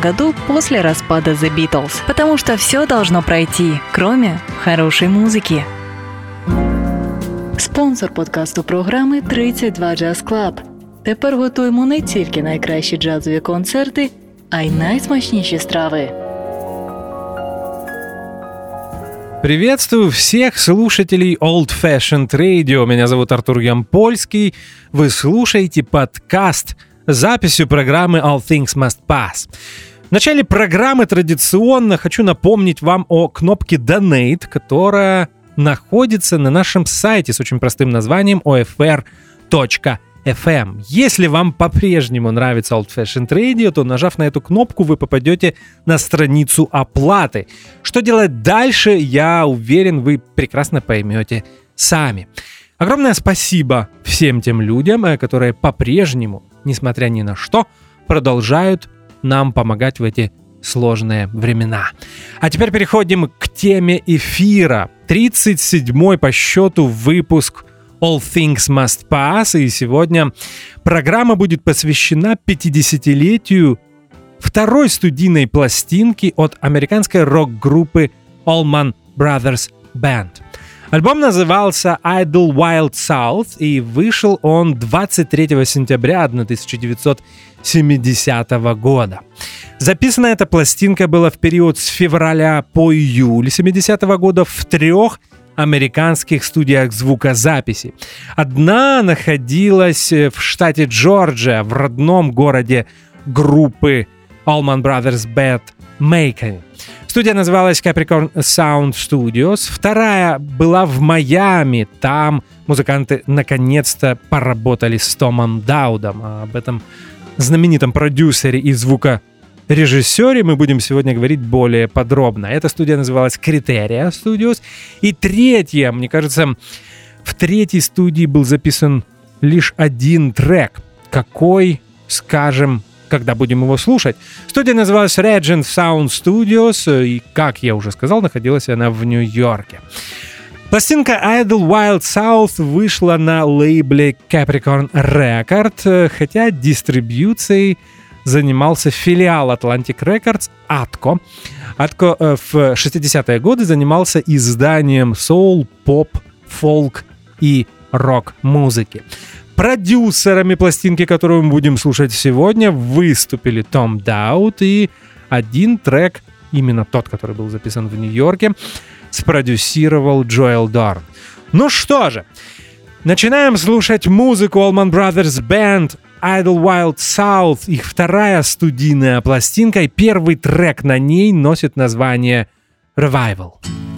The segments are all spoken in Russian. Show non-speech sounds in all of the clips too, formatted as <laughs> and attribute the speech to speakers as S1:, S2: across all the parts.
S1: году после распада The Beatles. Потому что все должно пройти, кроме хорошей музыки. Спонсор подкасту програми 32 Jazz Club. Тепер готуємо не тільки найкращі джазові концерти, а й найсмачніші страви.
S2: Приветствую всех слушателей Old Fashioned Radio. Меня зовут Артур Ямпольский. Вы слушаете подкаст с записью программы All Things Must Pass. В начале программы традиционно хочу напомнить вам о кнопке Donate, которая находится на нашем сайте с очень простым названием OFR.com FM. Если вам по-прежнему нравится Old Fashioned Radio, то нажав на эту кнопку, вы попадете на страницу оплаты. Что делать дальше, я уверен, вы прекрасно поймете сами. Огромное спасибо всем тем людям, э, которые по-прежнему, несмотря ни на что, продолжают нам помогать в эти сложные времена. А теперь переходим к теме эфира. 37-й по счету выпуск All Things Must Pass, и сегодня программа будет посвящена 50-летию второй студийной пластинки от американской рок-группы Allman Brothers Band. Альбом назывался Idle Wild South и вышел он 23 сентября 1970 года. Записана эта пластинка была в период с февраля по июль 70 года в трех американских студиях звукозаписи. Одна находилась э, в штате Джорджия, в родном городе группы Allman Brothers Band Macon. Студия называлась Capricorn Sound Studios. Вторая была в Майами. Там музыканты наконец-то поработали с Томом Даудом. А об этом знаменитом продюсере и звука режиссере мы будем сегодня говорить более подробно. Эта студия называлась Criteria Studios. И третья, мне кажется, в третьей студии был записан лишь один трек. Какой, скажем, когда будем его слушать. Студия называлась Regent Sound Studios, и, как я уже сказал, находилась она в Нью-Йорке. Пластинка Idle Wild South вышла на лейбле Capricorn Record, хотя дистрибьюцией занимался филиал Atlantic Records Atco. Atco э, в 60-е годы занимался изданием соул, поп, фолк и рок-музыки. Продюсерами пластинки, которую мы будем слушать сегодня, выступили Том Даут и один трек, именно тот, который был записан в Нью-Йорке, спродюсировал Джоэл Дорн. Ну что же, начинаем слушать музыку Allman Brothers Band Idle Wild South, их вторая студийная пластинка, и первый трек на ней носит название Revival.
S3: is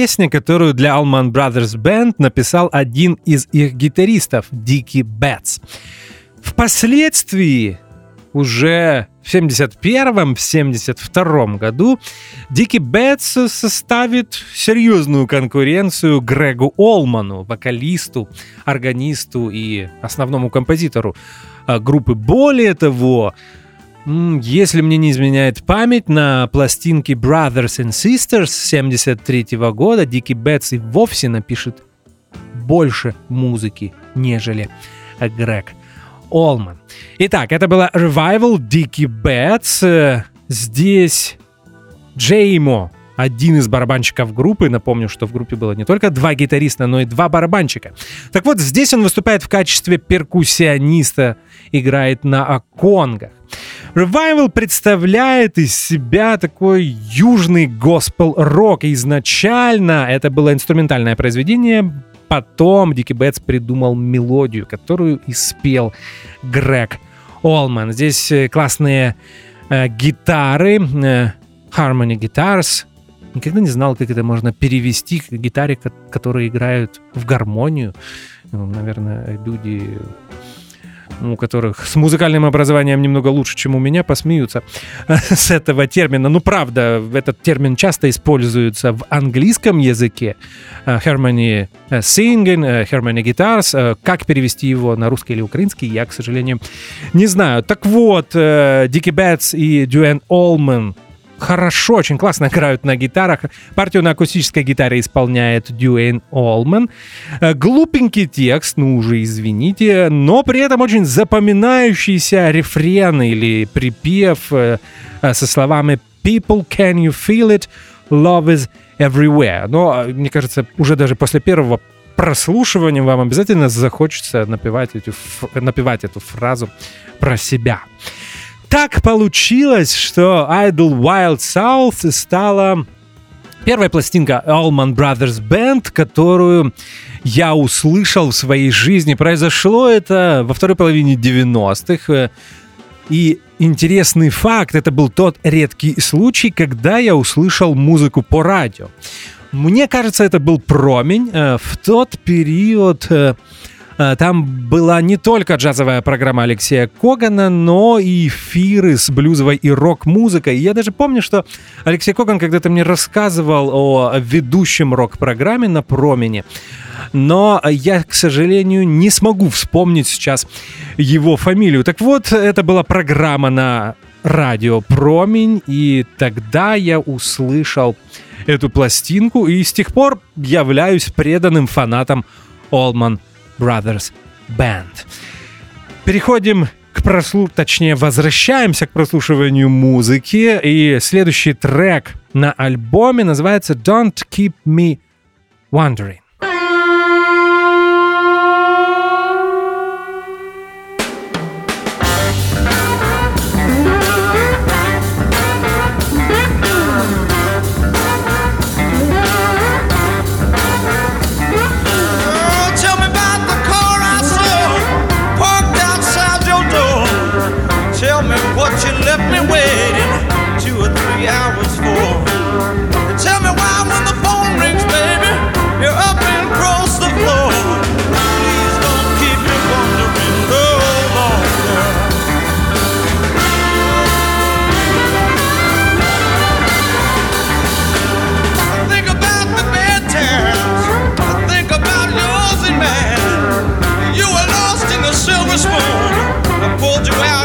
S2: песня, которую для Allman Brothers Band написал один из их гитаристов, Дики Бэтс. Впоследствии, уже в 71-м, в 72 году, Дики Бэтс составит серьезную конкуренцию Грегу Олману, вокалисту, органисту и основному композитору а, группы. Более того, Если мне не изменяет память, на пластинке Brothers and Sisters 73 года Дики Бэтс и вовсе напишет больше музыки, нежели Грег Олман. Итак, это была Revival Дики Бэтс. Э, Здесь Джеймо, один из барабанщиков группы. Напомню, что в группе было не только два гитариста, но и два барабанщика. Так вот, здесь он выступает в качестве перкуссиониста, играет на аконгах. Revival представляет из себя такой южный госпел-рок. Изначально это было инструментальное произведение, потом Дики Бэтс придумал мелодию, которую и спел Грег Олман. Здесь э, классные э, гитары, э, Harmony Guitars. Никогда не знал, как это можно перевести к гитаре, ко- которые играют в гармонию. Ну, Наверное, люди у которых с музыкальным образованием немного лучше, чем у меня, посмеются <laughs> с этого термина. Ну, правда, этот термин часто используется в английском языке. Э, Harmony э, singing, э, harmony guitars. Как перевести его на русский или украинский, я, к сожалению, не знаю. Так вот, Дики Бэтс и Дюэн Олман хорошо, очень классно играют на гитарах. Партию на акустической гитаре исполняет Дюэйн Олман. Э, Глупенький текст, ну уже извините, но при этом очень запоминающийся рефрен или припев э, э, со словами «People, can you feel it? Love is everywhere». Но, мне кажется, уже даже после первого прослушивания вам обязательно захочется напевать, эту, ф- напевать эту фразу про себя. Так получилось, что Idle Wild South стала первая пластинка Allman Brothers Band, которую я услышал в своей жизни. Произошло это во второй половине 90-х. э, И интересный факт, это был тот редкий случай, когда я услышал музыку по радио. Мне кажется, это был промень. Э, В тот период э, там была не только джазовая программа Алексея Когана, но и эфиры с блюзовой и рок-музыкой. Я даже помню, что Алексей Коган когда-то мне рассказывал о ведущем рок-программе на промене. Но я, к сожалению, не смогу вспомнить сейчас его фамилию. Так вот, это была программа на радио Промень, и тогда я услышал эту пластинку, и с тех пор являюсь преданным фанатом Allman Brothers Band. Переходим к прослу... точнее, возвращаемся к прослушиванию музыки, и следующий трек на альбоме называется Don't Keep Me Wondering.
S3: wishbone. I pulled you out.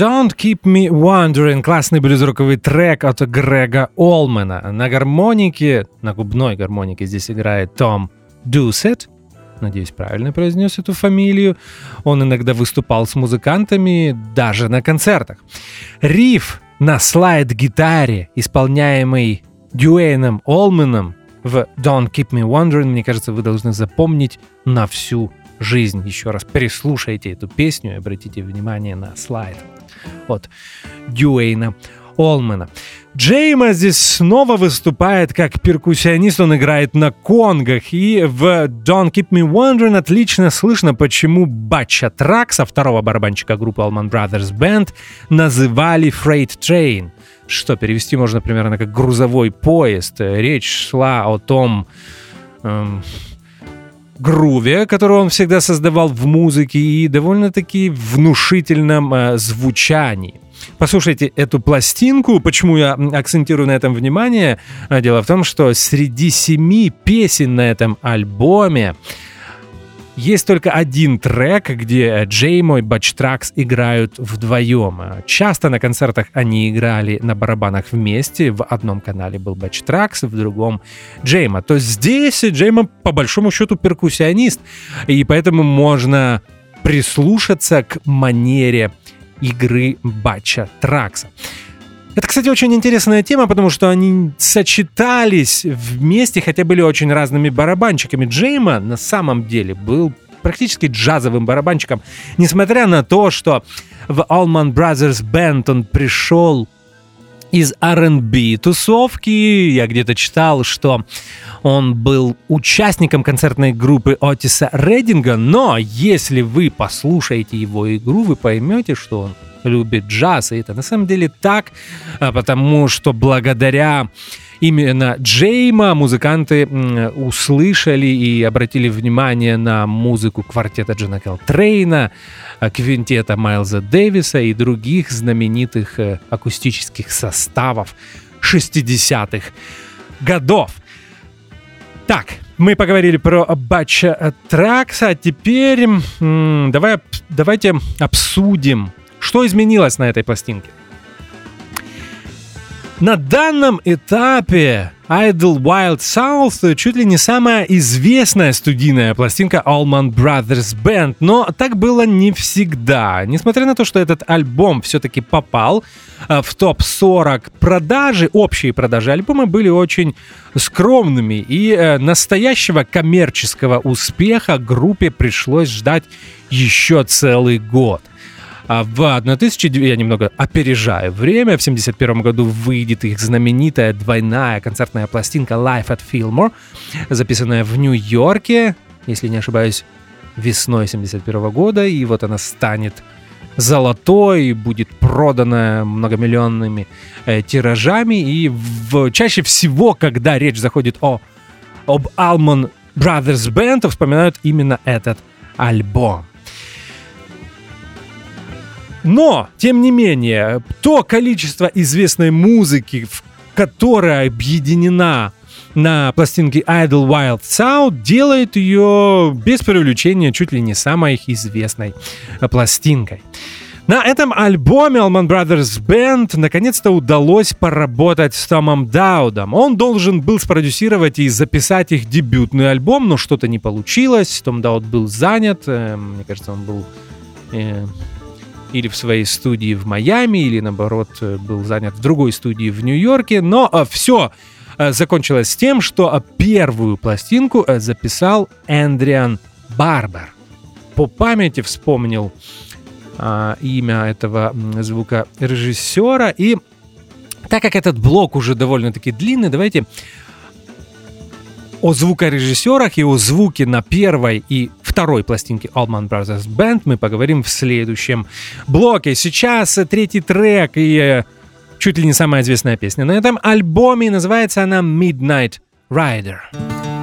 S3: Don't Keep Me Wondering.
S2: Классный блюз-роковый трек от Грега Олмана. На гармонике, на губной гармонике здесь играет Том Дусет. Надеюсь, правильно произнес эту фамилию. Он иногда выступал с музыкантами даже на концертах. Риф на слайд-гитаре, исполняемый Дюэйном Олманом в Don't Keep Me Wondering, мне кажется, вы должны запомнить на всю жизнь. Еще раз переслушайте эту песню и обратите внимание на слайд от Дюэйна Олмана. Джейма здесь снова выступает как перкуссионист, он играет на конгах, и в Don't Keep Me Wondering отлично слышно, почему Батча Тракса, второго барабанщика группы Allman Brothers Band, называли Freight Train, что перевести можно примерно как грузовой поезд. Речь шла о том, эм, груве, который он всегда создавал в музыке и довольно-таки внушительном э, звучании. Послушайте эту пластинку. Почему я акцентирую на этом внимание? А, Дело в том, что среди семи песен на этом альбоме есть только один трек, где Джеймо и Батчтракс играют вдвоем. Часто на концертах они играли на барабанах вместе. В одном канале был Батчтракс, в другом Джейма. То здесь Джейма по большому счету перкуссионист. И поэтому можно прислушаться к манере игры Батча Тракса. Это, кстати, очень интересная тема, потому что они сочетались вместе, хотя были очень разными барабанщиками. Джейма на самом деле был практически джазовым барабанщиком, несмотря на то, что в Allman Brothers Band он пришел из R&B тусовки. Я где-то читал, что он был участником концертной группы Отиса Рединга, но если вы послушаете его игру, вы поймете, что он любит джаз, и это на самом деле так, а, потому что благодаря именно Джейма музыканты услышали и обратили внимание на музыку квартета Джона Трейна, квинтета Майлза Дэвиса и других знаменитых э, акустических составов 60-х годов. Так, мы поговорили про Батча Тракса, а теперь давай, давайте обсудим, что изменилось на этой пластинке. На данном этапе Idle Wild South чуть ли не самая известная студийная пластинка Allman Brothers Band, но так было не всегда. Несмотря на то, что этот альбом все-таки попал э, в топ-40 продажи, общие продажи альбома были очень скромными, и э, настоящего коммерческого успеха группе пришлось ждать еще целый год. А в 1000, я немного опережаю время, в 71 году выйдет их знаменитая двойная концертная пластинка Life at Fillmore, записанная в Нью-Йорке, если не ошибаюсь, весной 71 года, и вот она станет золотой, будет продана многомиллионными э, тиражами, и в, чаще всего, когда речь заходит о, об Almond Brothers Band, вспоминают именно этот альбом. Но, тем не менее, то количество известной музыки, которая объединена на пластинке Idle Wild Sound делает ее без привлечения чуть ли не самой известной пластинкой. На этом альбоме Allman Brothers Band наконец-то удалось поработать с Томом Даудом. Он должен был спродюсировать и записать их дебютный альбом, но что-то не получилось. Том Дауд был занят. Э, мне кажется, он был э, или в своей студии в Майами, или наоборот э, был занят в другой студии в Нью-Йорке. Но э, все э, закончилось тем, что первую пластинку записал Эндриан Барбер. По памяти вспомнил имя этого звукорежиссера. И так как этот блок уже довольно-таки длинный, давайте о звукорежиссерах и о звуке на первой и второй пластинке Allman Brothers Band мы поговорим в следующем блоке. Сейчас третий трек и э, чуть ли не самая известная песня на этом альбоме. Называется она Midnight Rider.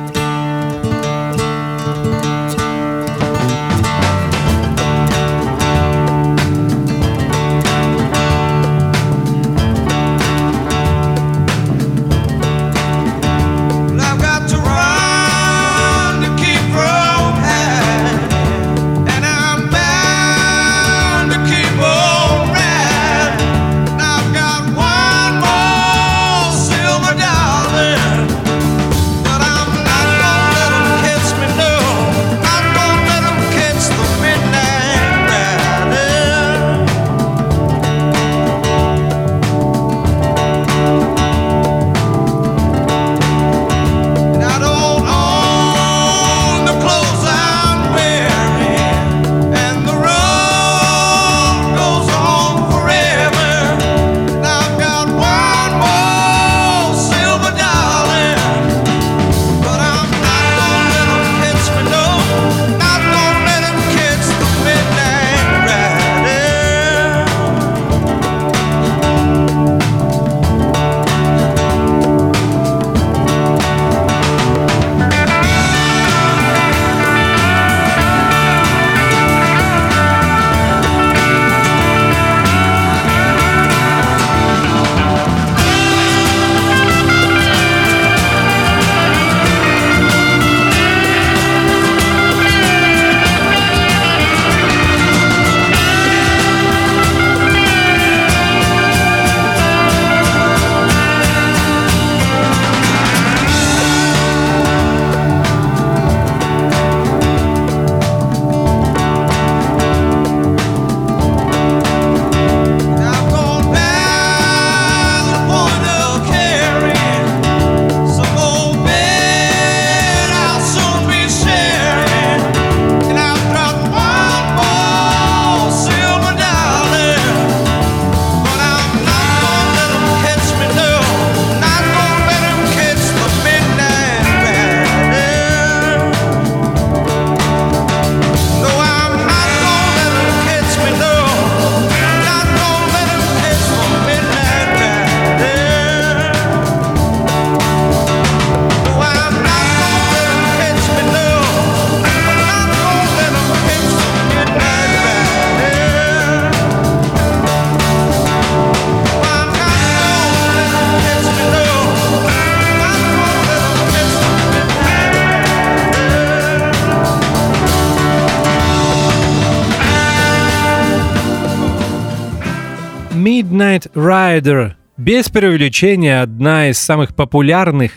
S3: Midnight Rider.
S2: Без преувеличения одна из самых популярных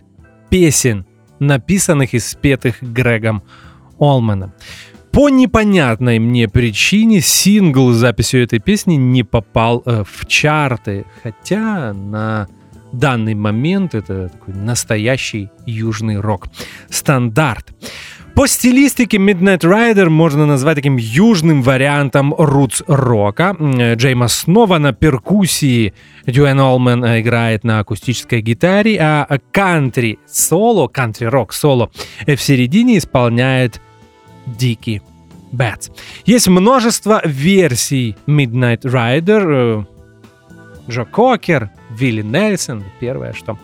S2: песен, написанных и спетых Грегом Олманом. По непонятной мне причине сингл с записью этой песни не попал э, в чарты, хотя на данный момент это такой настоящий южный рок. Стандарт. По стилистике Midnight Rider можно назвать таким южным вариантом рутс-рока. М, Джеймо снова на перкуссии, Дюэн Олмен э, играет на акустической гитаре, а кантри-соло, кантри-рок соло э, в середине исполняет Дики Бэтс. Есть множество версий Midnight Rider. э, Джо Кокер, Вилли Нельсон, первое, что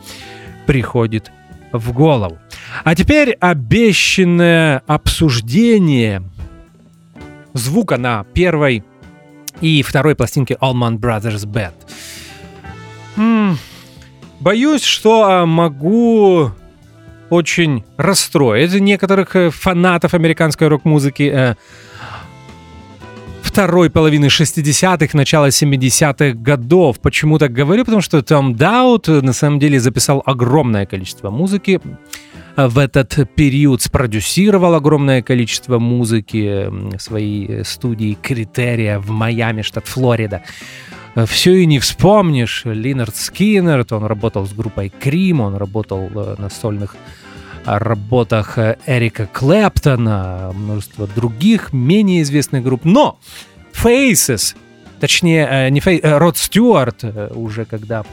S2: приходит в голову. А теперь обещанное обсуждение звука на первой и второй пластинке Allman Brothers Band. М, Боюсь, что а, могу очень расстроить некоторых э, фанатов американской рок-музыки э, второй половины 60-х, начала 70-х годов. Почему так говорю? Потому что Том Даут э, на самом деле записал огромное количество музыки э, в этот период, спродюсировал огромное количество музыки э, в своей студии Критерия в Майами, штат Флорида. Все и не вспомнишь. Линард Скиннер, он работал с группой Крим, он работал э, на сольных а, работах э, Эрика Клэптона, множество других менее известных групп. Но Faces, точнее, э, не Фей, э, Род Стюарт, уже когда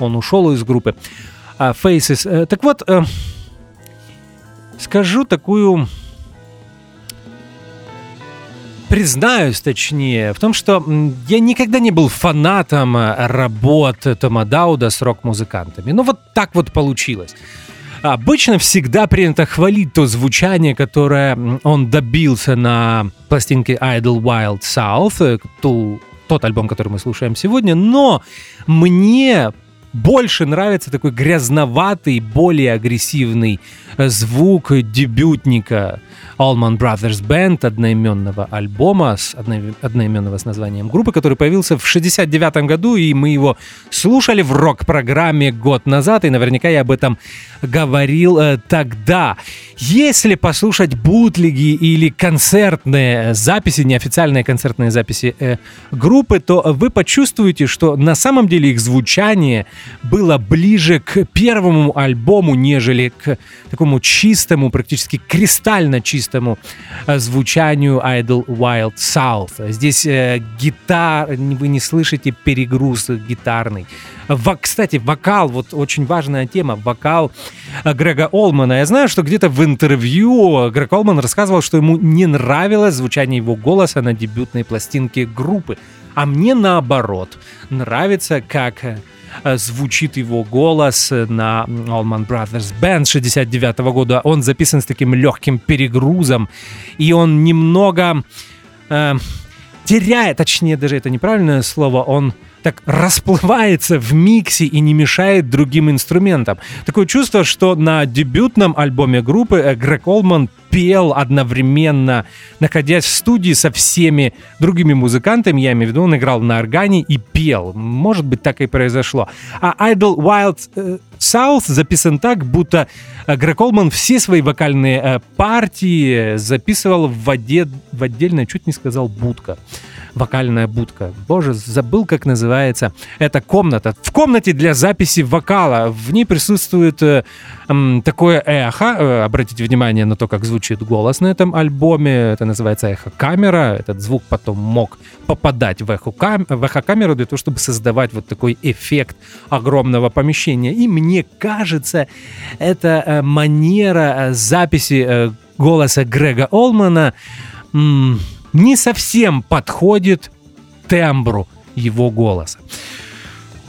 S2: он ушел из группы, а Faces. Так вот, скажу такую признаюсь, точнее, в том, что я никогда не был фанатом работ Тома Дауда с рок-музыкантами. Ну вот так вот получилось. Обычно всегда принято хвалить то звучание, которое он добился на пластинке Idle Wild South, э, ту- тот альбом, который мы слушаем сегодня, но мне больше нравится такой грязноватый, более агрессивный э, звук дебютника Allman Brothers Band одноименного альбома, с одно- одноименного с названием группы, который появился в 69 году, и мы его слушали в рок-программе год назад, и наверняка я об этом говорил э, тогда. Если послушать бутлиги или концертные записи, неофициальные концертные записи э, группы, то вы почувствуете, что на самом деле их звучание было ближе к первому альбому, нежели к такому чистому, практически кристально чистому э, звучанию Idle Wild South. Здесь э, гитар, вы не слышите перегруз гитарный. Во- кстати, вокал, вот очень важная тема, вокал э, Грега Олмана. Я знаю, что где-то в интервью Грег Олман рассказывал, что ему не нравилось звучание его голоса на дебютной пластинке группы. А мне наоборот нравится, как звучит его голос э, на Allman Brothers Band 69 года. Он записан с таким легким перегрузом, и он немного э, теряет, точнее даже это неправильное слово, он так расплывается в миксе и не мешает другим инструментам. Такое чувство, что на дебютном альбоме группы э, Грег Олман пел одновременно, находясь в студии со всеми другими музыкантами, я имею в виду, он играл на органе и пел. Может быть, так и произошло. А Idle Wild э, South записан так, будто э, Грег Олман все свои вокальные э, партии записывал в, оде- в отдельной, чуть не сказал, будка вокальная будка. Боже, забыл, как называется эта комната. В комнате для записи вокала в ней присутствует э, м, такое эхо. Э, обратите внимание на то, как звучит голос на этом альбоме. Это называется эхо-камера. Этот звук потом мог попадать в, эхо-кам- в эхо-камеру для того, чтобы создавать вот такой эффект огромного помещения. И мне кажется, это э, манера э, записи э, голоса Грега Олмана м, не совсем подходит тембру его голоса.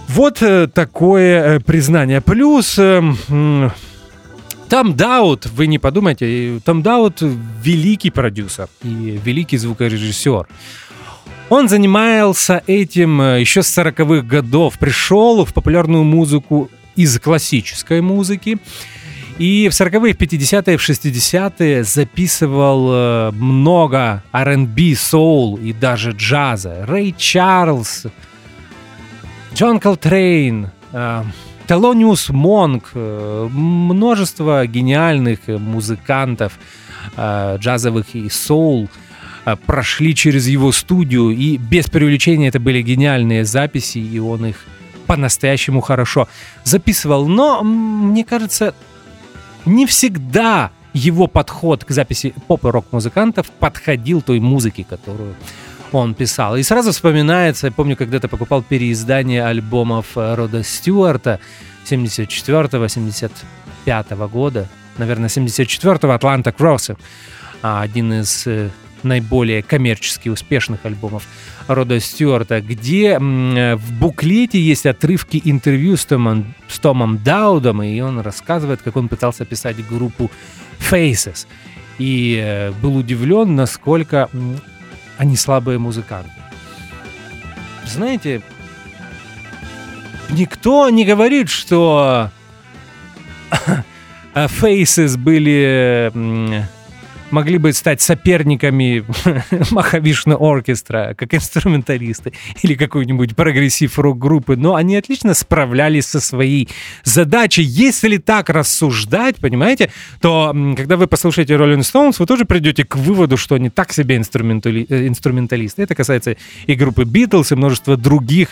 S2: Вот э, такое э, признание. Плюс э, м, Том Даут, вы не подумайте, э, Том Даут великий продюсер и великий звукорежиссер. Он занимался этим э, еще с 40-х годов, пришел в популярную музыку из классической музыки, и в 40-е, в 50-е, в 60-е записывал э, много R&B, соул и даже джаза. Рэй Чарльз, Джон Колтрейн, э, Телониус Монк, э, множество гениальных музыкантов джазовых и соул прошли через его студию, и без преувеличения это были гениальные записи, и он их по-настоящему хорошо записывал. Но мне кажется, не всегда его подход к записи поп и рок-музыкантов подходил той музыке, которую он писал. И сразу вспоминается, я помню, когда-то покупал переиздание альбомов э, Рода Стюарта 74-го, 75-го года, наверное, 74-го «Атланта Кроссинг», один из э, наиболее коммерчески успешных альбомов Рода Стюарта, где в буклете есть отрывки интервью с Томом, с Томом Даудом, и он рассказывает, как он пытался писать группу Faces. И э, был удивлен, насколько они слабые музыканты. Знаете, никто не говорит, что Faces были могли бы стать соперниками <laughs> Mahavishnu Orchestra, как инструменталисты, или какой-нибудь прогрессив рок-группы, но они отлично справлялись со своей задачей. Если так рассуждать, понимаете, то когда вы послушаете Rolling Stones, вы тоже придете к выводу, что они так себе. Э, инструменталисты. Это касается и группы Битлз, и множества других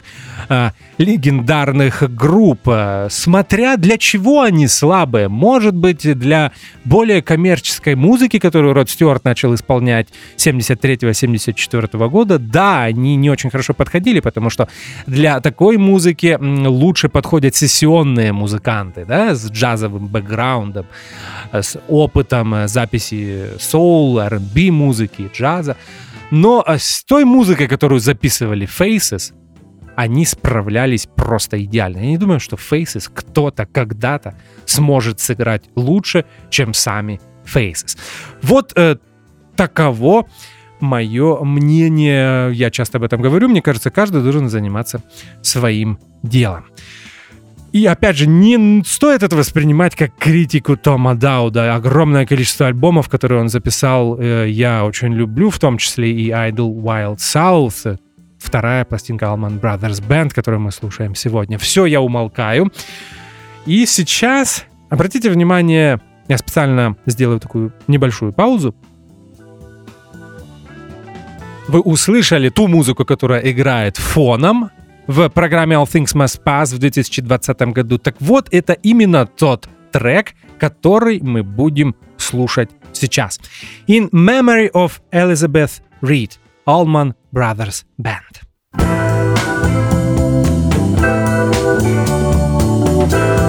S2: а, легендарных групп. Смотря для чего они слабые. Может быть, для более коммерческой музыки, которую которую Род Стюарт начал исполнять 73-74 года, да, они не очень хорошо подходили, потому что для такой музыки лучше подходят сессионные музыканты, да, с джазовым бэкграундом, с опытом э, записи соул, R&B музыки, джаза. Но э, с той музыкой, которую записывали Faces, они справлялись просто идеально. Я не думаю, что Faces кто-то когда-то сможет сыграть лучше, чем сами Faces. Вот э, таково мое мнение. Я часто об этом говорю. Мне кажется, каждый должен заниматься своим делом. И опять же, не стоит это воспринимать как критику Тома Дауда. Огромное количество альбомов, которые он записал, э, я очень люблю, в том числе и Idle Wild South, вторая пластинка Allman Brothers Band, которую мы слушаем сегодня. Все, я умолкаю. И сейчас обратите внимание я специально сделаю такую небольшую паузу. Вы услышали ту музыку, которая играет фоном в программе All Things Must Pass в 2020 году. Так вот, это именно тот трек, который мы будем слушать сейчас. In Memory of Elizabeth Reed, Allman Brothers Band. Memory of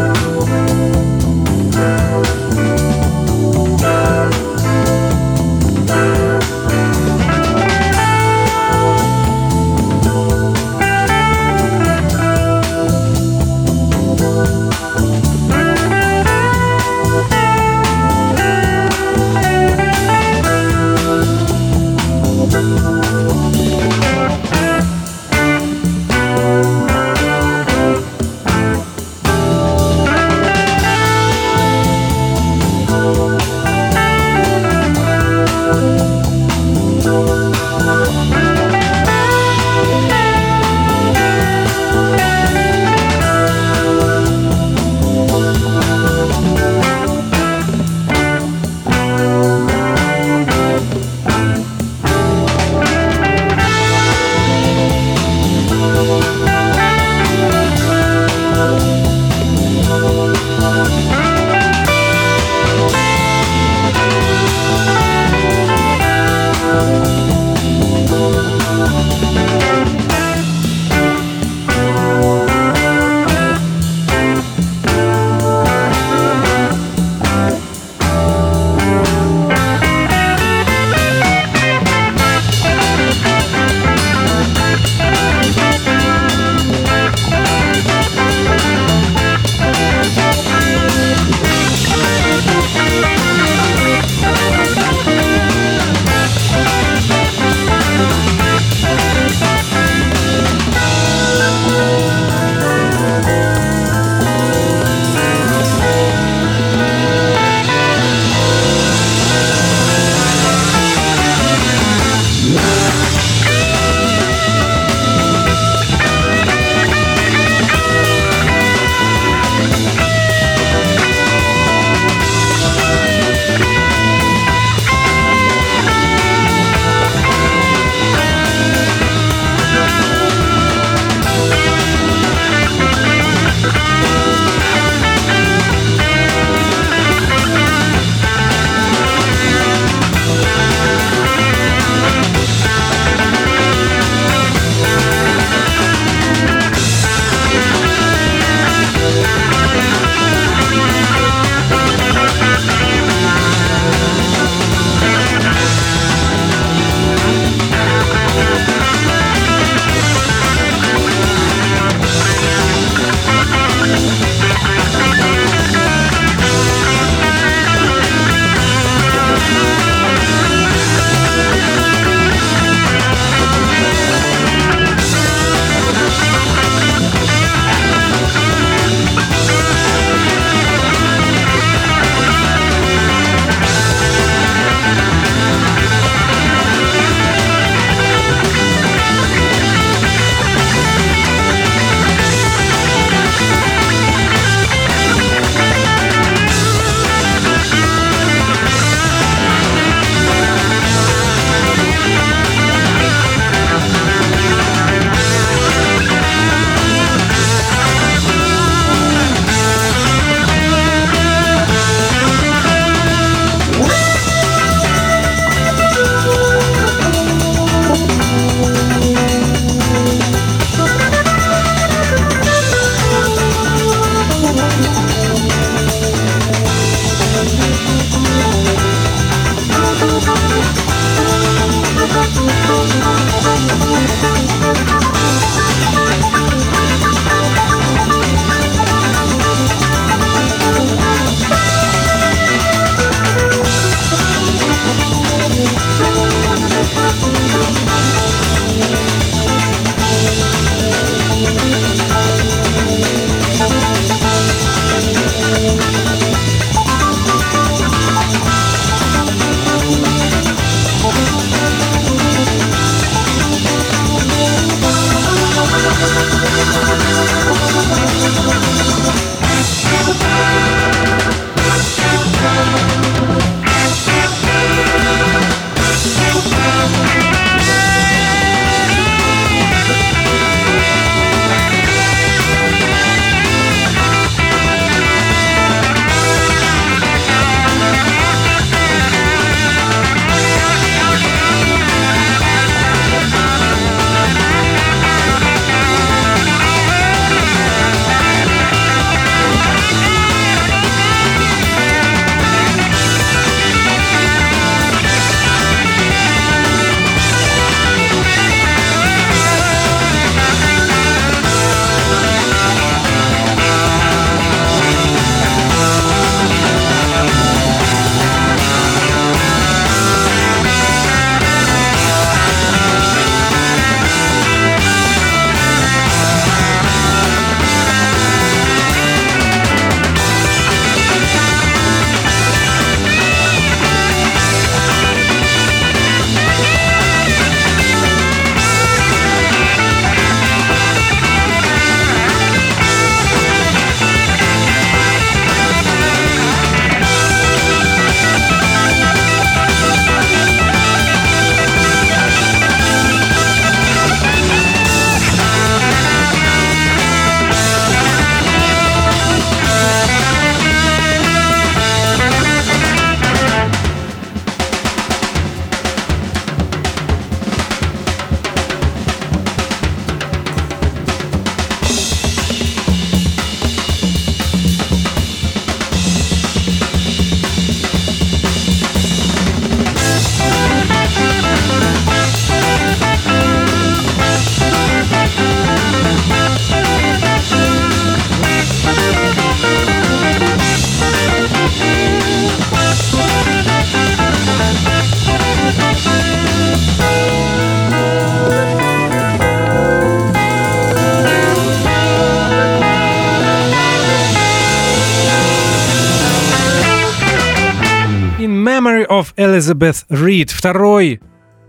S2: Elizabeth Reed. Второй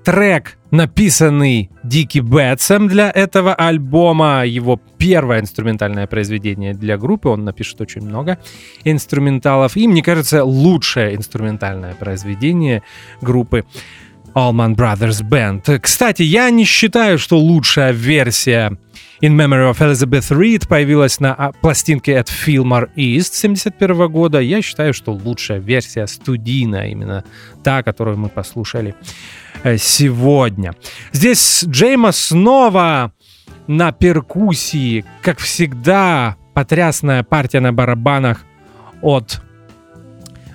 S2: трек, написанный Дики Бэтсом для этого альбома. Его первое инструментальное произведение для группы. Он напишет очень много инструменталов. И, мне кажется, лучшее инструментальное произведение группы Allman Brothers Band. Кстати, я не считаю, что лучшая версия In Memory of Elizabeth Reed появилась на а, пластинке от Fillmore East 71 года. Я считаю, что лучшая версия студийная, именно та, которую мы послушали э, сегодня. Здесь Джейма снова на перкуссии, как всегда, потрясная партия на барабанах от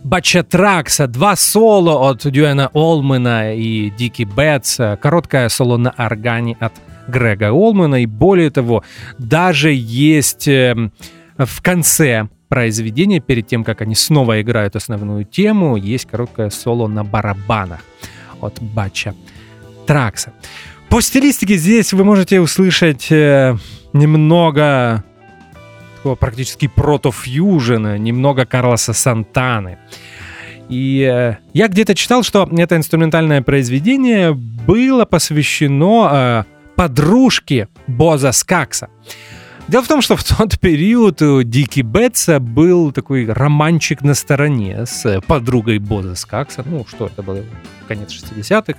S2: Бачатракса, два соло от Дюэна Олмена и Дики Бетса, короткое соло на органе от Грега Олмена, и более того, даже есть эм, в конце произведения, перед тем, как они снова играют основную тему, есть короткое соло на барабанах от Бача Тракса. По стилистике здесь вы можете услышать э, немного такого практически протофьюжена, немного Карлоса Сантаны. И э, я где-то читал, что это инструментальное произведение было посвящено э, подружке Боза Скакса. Дело в том, что в тот период у Дики Бетса был такой романчик на стороне с подругой Боза Скакса. Ну, что это было? Конец 60-х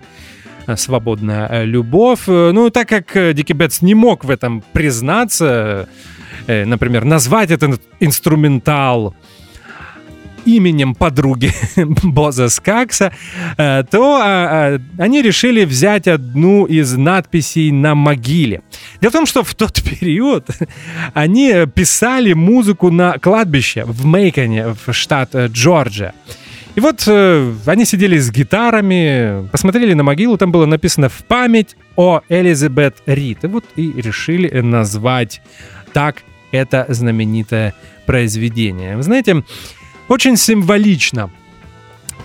S2: свободная э, любовь. Ну, так как Дики Бетс не мог в этом признаться, например, назвать этот инструментал именем подруги <laughs> Боза Скакса, э, то а, а, они решили взять одну из надписей на могиле. Дело в том, что в тот <laughs> период они писали музыку на кладбище в Мейконе, в штат э, Джорджия. И вот э, они сидели с гитарами, посмотрели на могилу, там было написано «В память о Элизабет Рид». И вот и решили назвать так это знаменитое произведение. Вы знаете, очень символично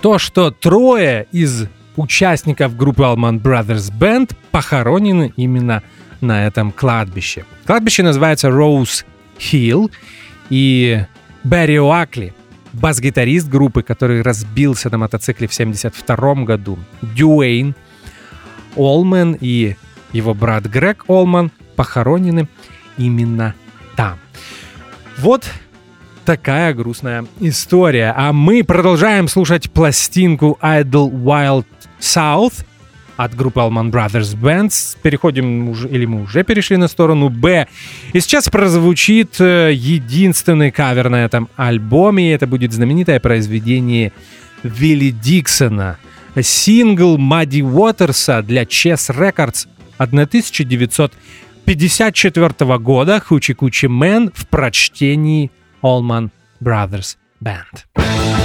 S2: то, что трое из участников группы Allman Brothers Band похоронены именно на этом кладбище. Кладбище называется Rose Hill, и Берри Уакли, бас-гитарист группы, который разбился на мотоцикле в 1972 году, Дюэйн Олман и его брат Грег Олман похоронены именно там. Вот такая грустная история. А мы продолжаем слушать пластинку Idle Wild South от группы Allman Brothers Bands. Переходим или мы уже перешли на сторону Б. И сейчас прозвучит э, единственный кавер на этом альбоме. И это будет знаменитое произведение Вилли Диксона. Сингл Мадди Уотерса для Chess Records 1900 1954 года Hoochie Coochie Man в прочтении Allman Brothers Band.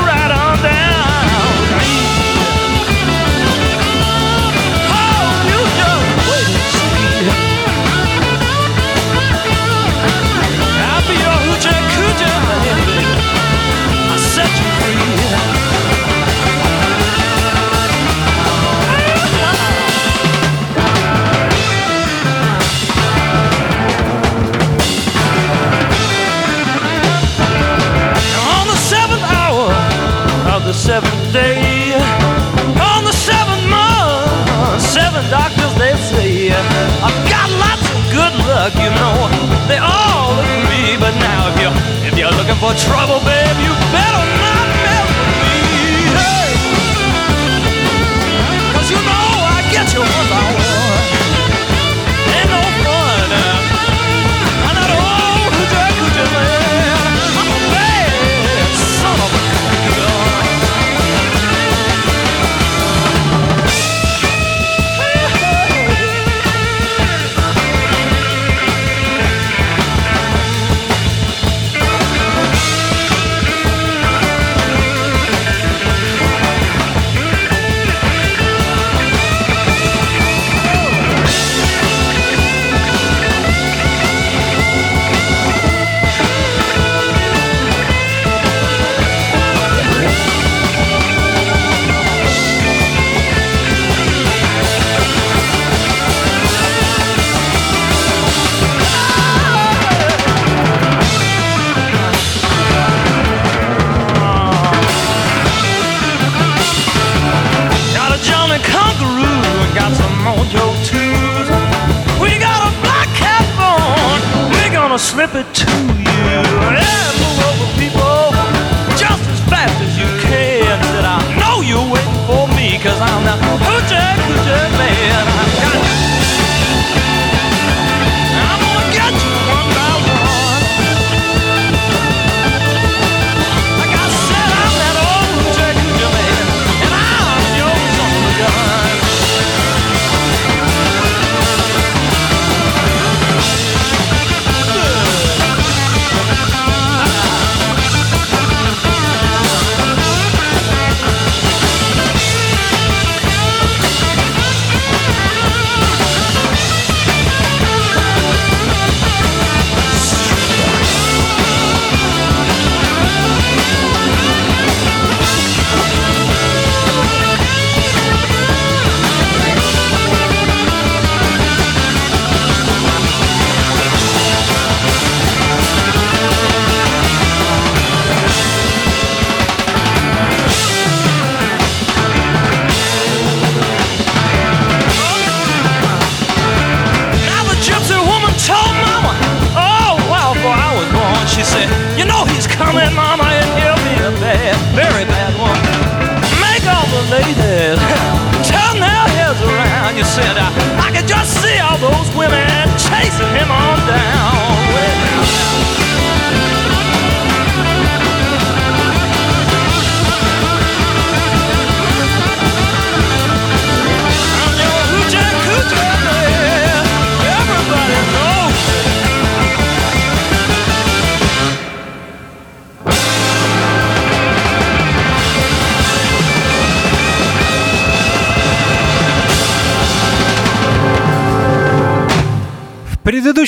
S4: around. seventh day. On the seventh month, seven doctors they say, I've got lots of good luck, you know. They all look me, but now if you if you're looking for
S2: trouble,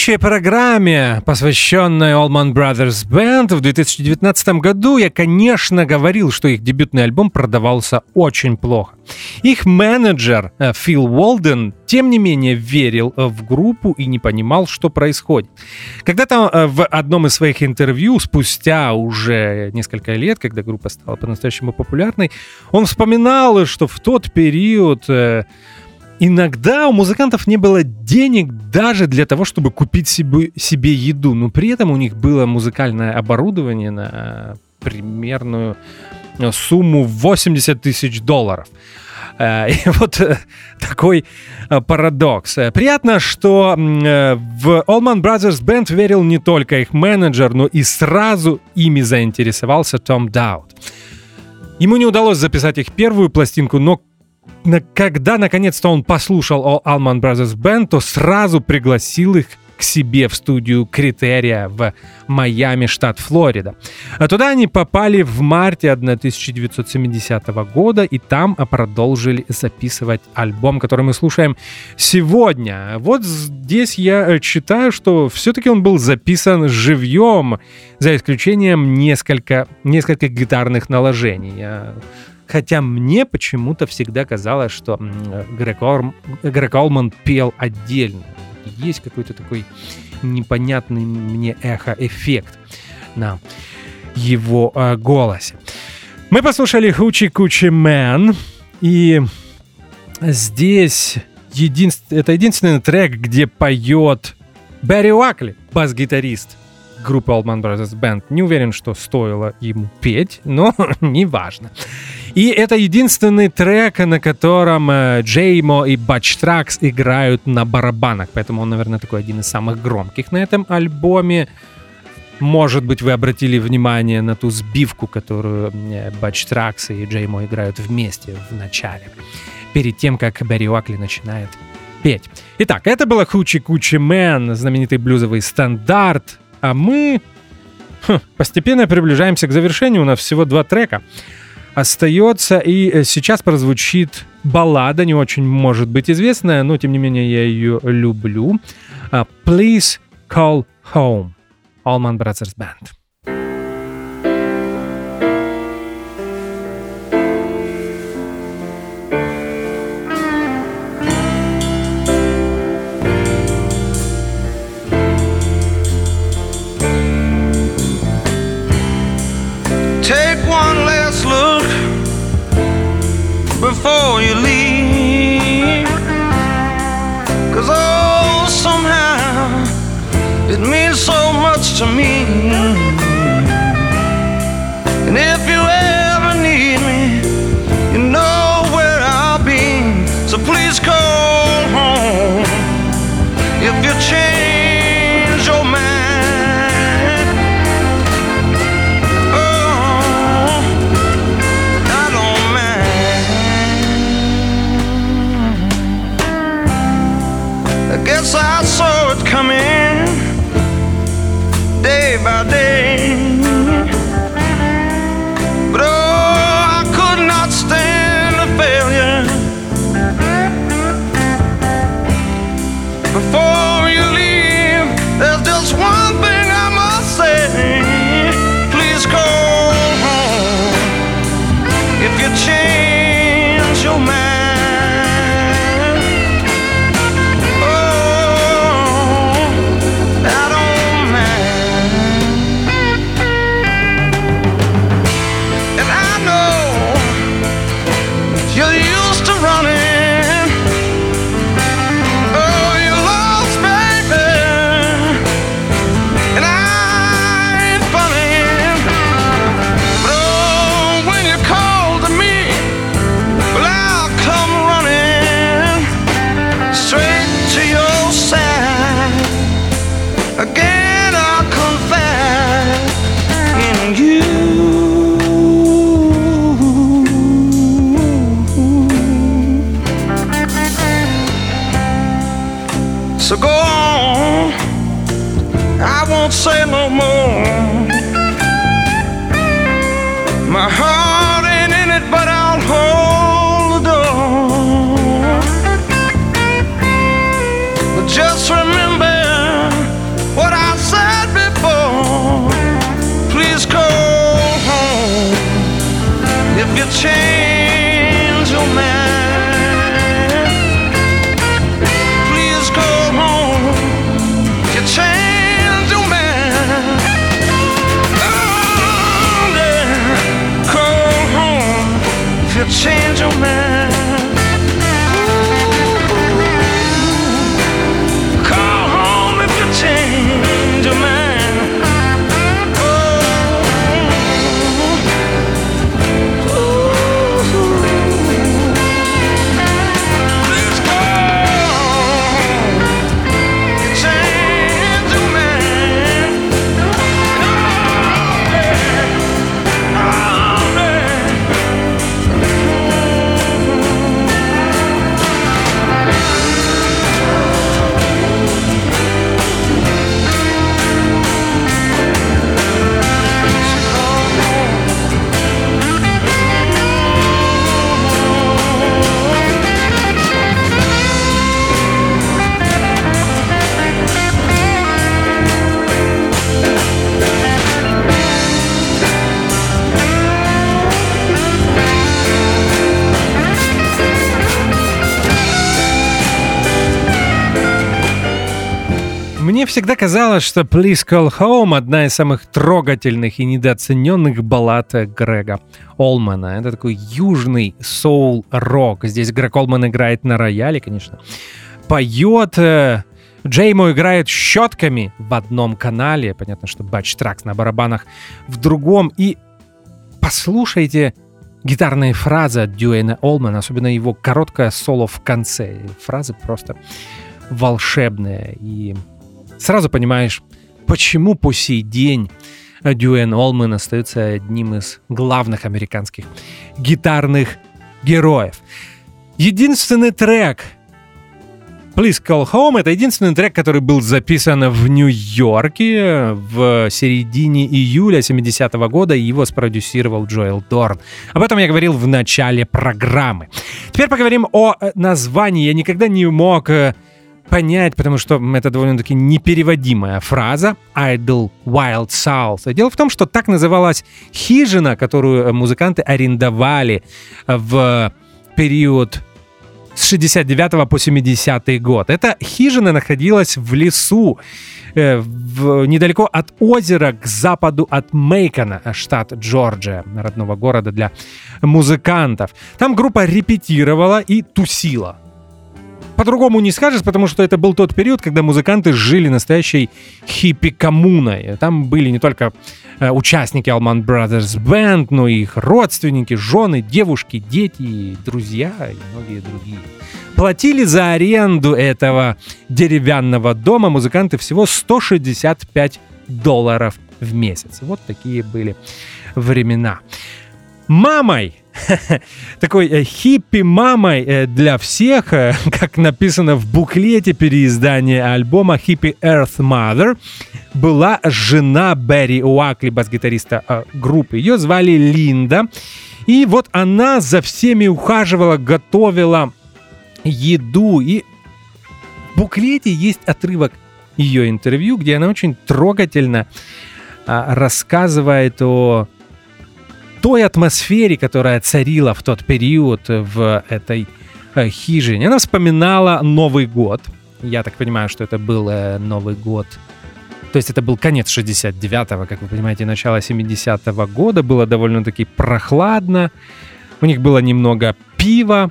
S2: предыдущей программе, посвященной Allman Brothers Band, в 2019 году я, конечно, говорил, что их дебютный альбом продавался очень плохо. Их менеджер э, Фил Уолден, тем не менее, верил э, в группу и не понимал, что происходит. Когда-то э, в одном из своих интервью, спустя уже несколько лет, когда группа стала по-настоящему популярной, он вспоминал, что в тот период Иногда у музыкантов не было денег даже для того, чтобы купить себе, себе еду, но при этом у них было музыкальное оборудование на примерную сумму в 80 тысяч долларов. Э, <laughs> И вот э, такой э, парадокс. Приятно, что в Allman Brothers Band верил не только их менеджер, но и сразу ими заинтересовался Том Даут. Ему не удалось записать их первую пластинку, но когда наконец-то он послушал о Allman Brothers Band, то сразу пригласил их к себе в студию Критерия в Майами, штат Флорида. А туда они попали в марте 1970 года и там а, продолжили записывать альбом, который мы слушаем сегодня. Вот здесь я э, читаю, что все-таки он был записан живьем, за исключением несколько, нескольких гитарных наложений. Хотя мне почему-то всегда казалось, что Грег, Орм- Грег Олман пел отдельно. Есть какой-то такой непонятный мне эхо-эффект на его э, голосе. Мы послушали Хучи Кучи Мэн, и здесь единст- это единственный трек, где поет Берри Уакли, бас-гитарист группы Allman Brothers Band. Не уверен, что стоило ему петь, но <laughs> неважно. И это единственный трек, на котором э, Джеймо и Батч Тракс играют на барабанах, поэтому он, наверное, такой один из самых громких на этом альбоме. Может быть, вы обратили внимание на ту сбивку, которую э, Батч Тракс и Джеймо играют вместе в начале, перед тем, как Берри Уакли начинает петь. Итак, это была Хучи Кучи Мэн, знаменитый блюзовый стандарт, а мы хм, постепенно приближаемся к завершению, у нас всего два трека остается, и э, сейчас прозвучит баллада, не очень может быть известная, но тем не менее я ее люблю. А, Please Call Home. Allman Brothers Band. Мне всегда казалось, что Please Call Home одна из самых трогательных и недооцененных баллад Грега Олмана. Это такой южный соул-рок. Здесь Грег Олман играет на рояле, конечно. Поет э, Джеймо играет щетками в одном канале. Понятно, что Батч Тракс на барабанах в другом. И послушайте гитарные фразы от Дюэна Олмана, особенно его короткое соло в конце. Фразы просто волшебные. И сразу понимаешь, почему по сей день Дюэн Олман остается одним из главных американских гитарных героев. Единственный трек Please Call Home — это единственный трек, который был записан в Нью-Йорке в середине июля 70-го года, и его спродюсировал Джоэл Дорн. Об этом я говорил в начале программы. Теперь поговорим о э, названии. Я никогда не мог э, понять, потому что это довольно-таки непереводимая фраза «Idle Wild South». Дело в том, что так называлась хижина, которую музыканты арендовали в период с 69 по 70 год. Эта хижина находилась в лесу, э, в, недалеко от озера, к западу от Мейкона, штат Джорджия, родного города для музыкантов. Там группа репетировала и тусила. По-другому не скажешь, потому что это был тот период, когда музыканты жили настоящей хиппи-коммуной. Там были не только э, участники Allman Brothers Band, но и их родственники, жены, девушки, дети, друзья и многие другие. Платили за аренду этого деревянного дома музыканты всего 165 долларов в месяц. Вот такие были времена. Мамой <laughs> такой э, хиппи-мамой э, для всех, э, <laughs> как написано в буклете переиздания альбома Hippie Earth Mother, была жена Берри Уакли, бас-гитариста группы. Ее звали Линда. И вот она за всеми ухаживала, готовила еду. И в буклете есть отрывок ее интервью, где она очень трогательно а, рассказывает о той атмосфере, которая царила в тот период в этой э, хижине. Она вспоминала Новый год. Я так понимаю, что это был э, Новый год. То есть это был конец 69-го, как вы понимаете, начало 70-го года. Было довольно-таки прохладно. У них было немного пива.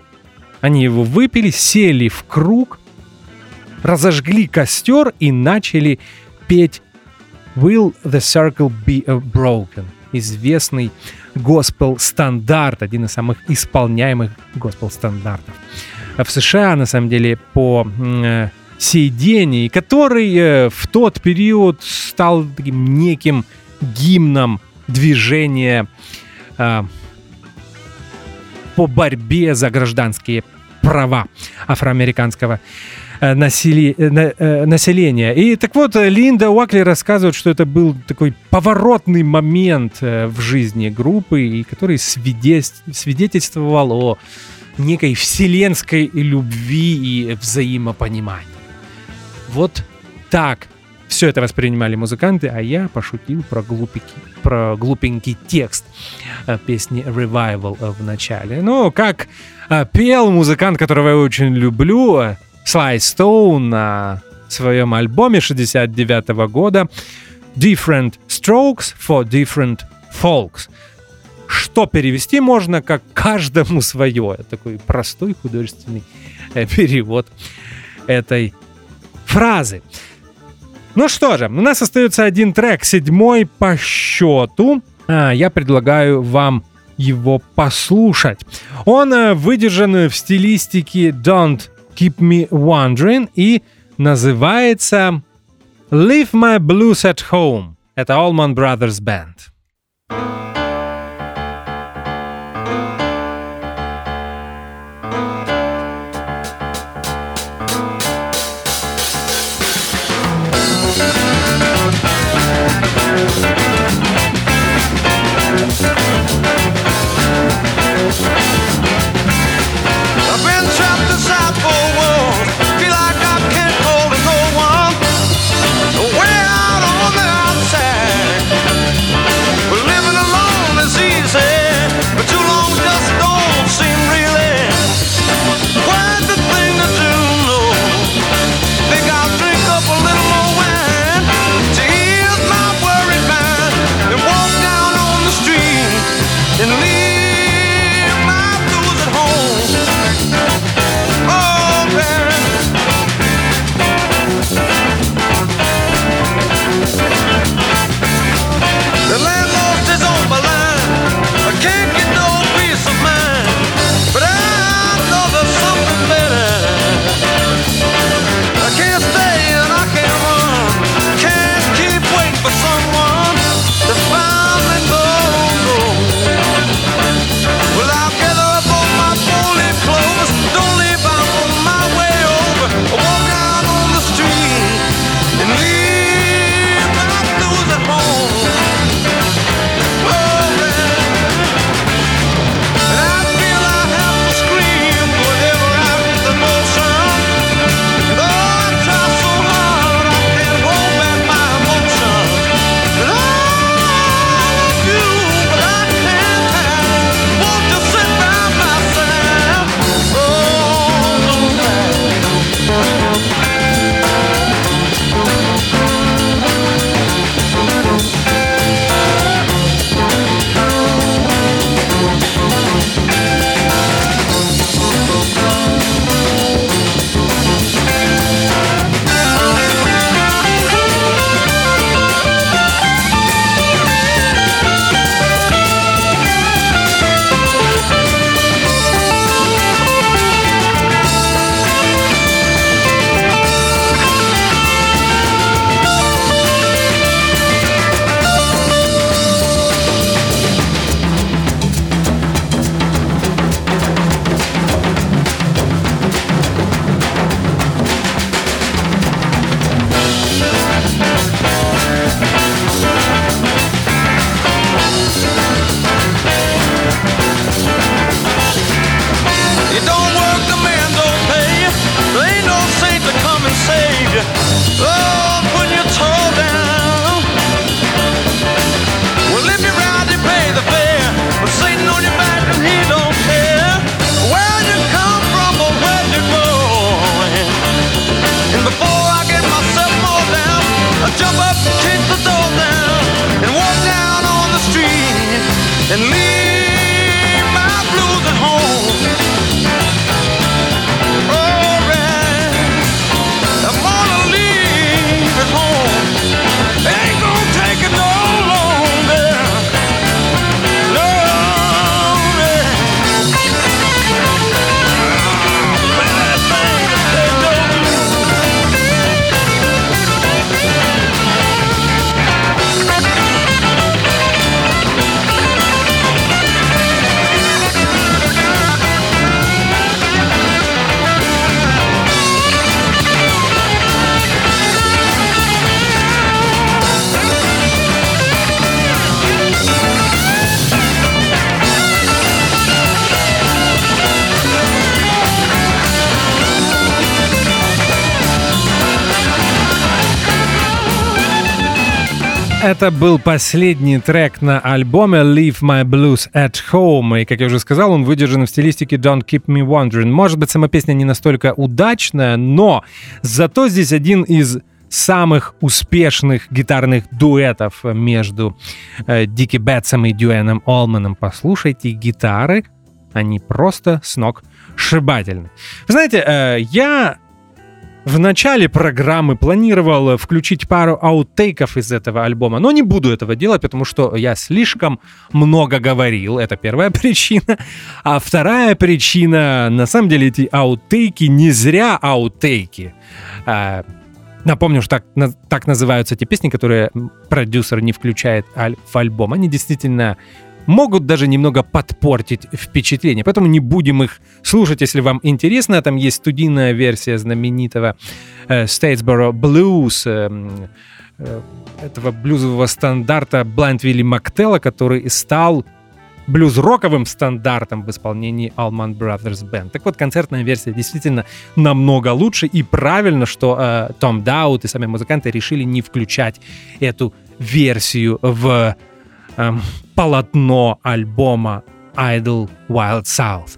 S2: Они его выпили, сели в круг, разожгли костер и начали петь Will the Circle Be Broken? Известный госпел-стандарт, один из самых исполняемых госпел-стандартов. В США, на самом деле, по э, сей день, и который э, в тот период стал таким неким гимном движения э, по борьбе за гражданские права афроамериканского э, насели- э, э, населения. И так вот, Линда Уакли рассказывает, что это был такой поворотный момент в жизни группы, и который свидетель- свидетельствовал о некой вселенской любви и взаимопонимании. Вот так все это воспринимали музыканты, а я пошутил про, глупики, про глупенький текст песни Revival в начале. Ну, как пел музыкант, которого я очень люблю, Sly Stone на своем альбоме 69 года Different Strokes for Different Folks. Что перевести можно как каждому <laughs> свое. Такой простой художественный э, перевод этой фразы. Ну что же, у нас остается один трек, седьмой по счету. А, я предлагаю вам его послушать. Он э, выдержан в стилистике Don't Keep Me Wondering и называется Leave My Blues at Home. Это Allman Brothers Band. Это был последний трек на альбоме Leave My Blues at Home. И, как я уже сказал, он выдержан в стилистике Don't Keep Me Wondering. Может быть, сама песня не настолько удачная, но зато здесь один из самых успешных гитарных дуэтов между э, Дики Бетсом и Дюэном Олманом. Послушайте гитары, они просто с ног шибательны. Вы знаете, э, я в начале программы планировал включить пару аутейков из этого альбома, но не буду этого делать, потому что я слишком много говорил. Это первая <laughs> причина. А вторая причина, на самом деле, эти аутейки не зря аутейки. А, Напомню, что так, так называются те песни, которые продюсер не включает в альбом. Они действительно могут даже немного подпортить впечатление. Поэтому не будем их слушать, если вам интересно. Там есть студийная версия знаменитого э, Statesboro Blues, э, э, этого блюзового стандарта Blind Willie Мактелла, который стал блюз-роковым стандартом в исполнении Allman Brothers Band. Так вот, концертная версия действительно намного лучше, и правильно, что э, Том Даут и сами музыканты решили не включать эту версию в э, полотно альбома Idle Wild South.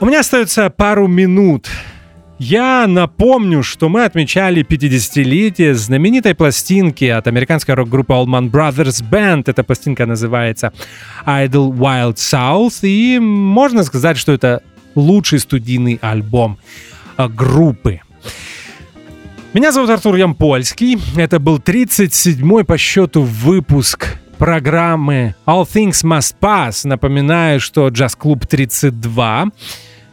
S2: У меня остается пару минут. Я напомню, что мы отмечали 50-летие знаменитой пластинки от американской рок-группы Allman Brothers Band. Эта пластинка называется Idle Wild South. И можно сказать, что это лучший студийный альбом э, группы. Меня зовут Артур Ямпольский. Это был 37-й по счету выпуск программы All Things Must Pass. Напоминаю, что джаз-клуб 32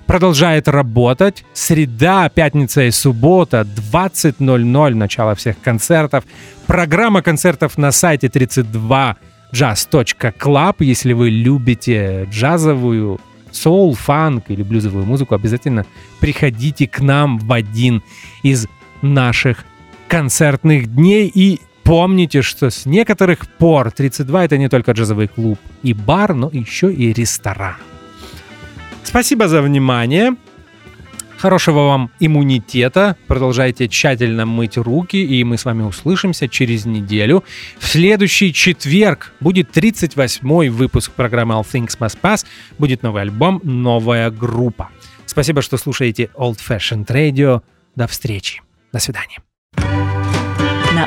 S2: продолжает работать. Среда, пятница и суббота, 20.00, начало всех концертов. Программа концертов на сайте 32jazz.club. Если вы любите джазовую, соул, фанк или блюзовую музыку, обязательно приходите к нам в один из наших концертных дней и помните, что с некоторых пор 32 это не только джазовый клуб и бар, но еще и ресторан. Спасибо за внимание. Хорошего вам иммунитета. Продолжайте тщательно мыть руки, и мы с вами услышимся через неделю. В следующий четверг будет 38-й выпуск программы All Things Must Pass. Будет новый альбом, новая группа. Спасибо, что слушаете Old Fashioned Radio. До встречи. До свидания.
S1: На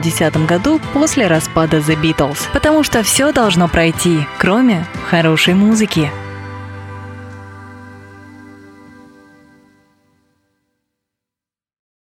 S1: 1970 году после распада The Beatles. Потому что все должно пройти, кроме хорошей музыки.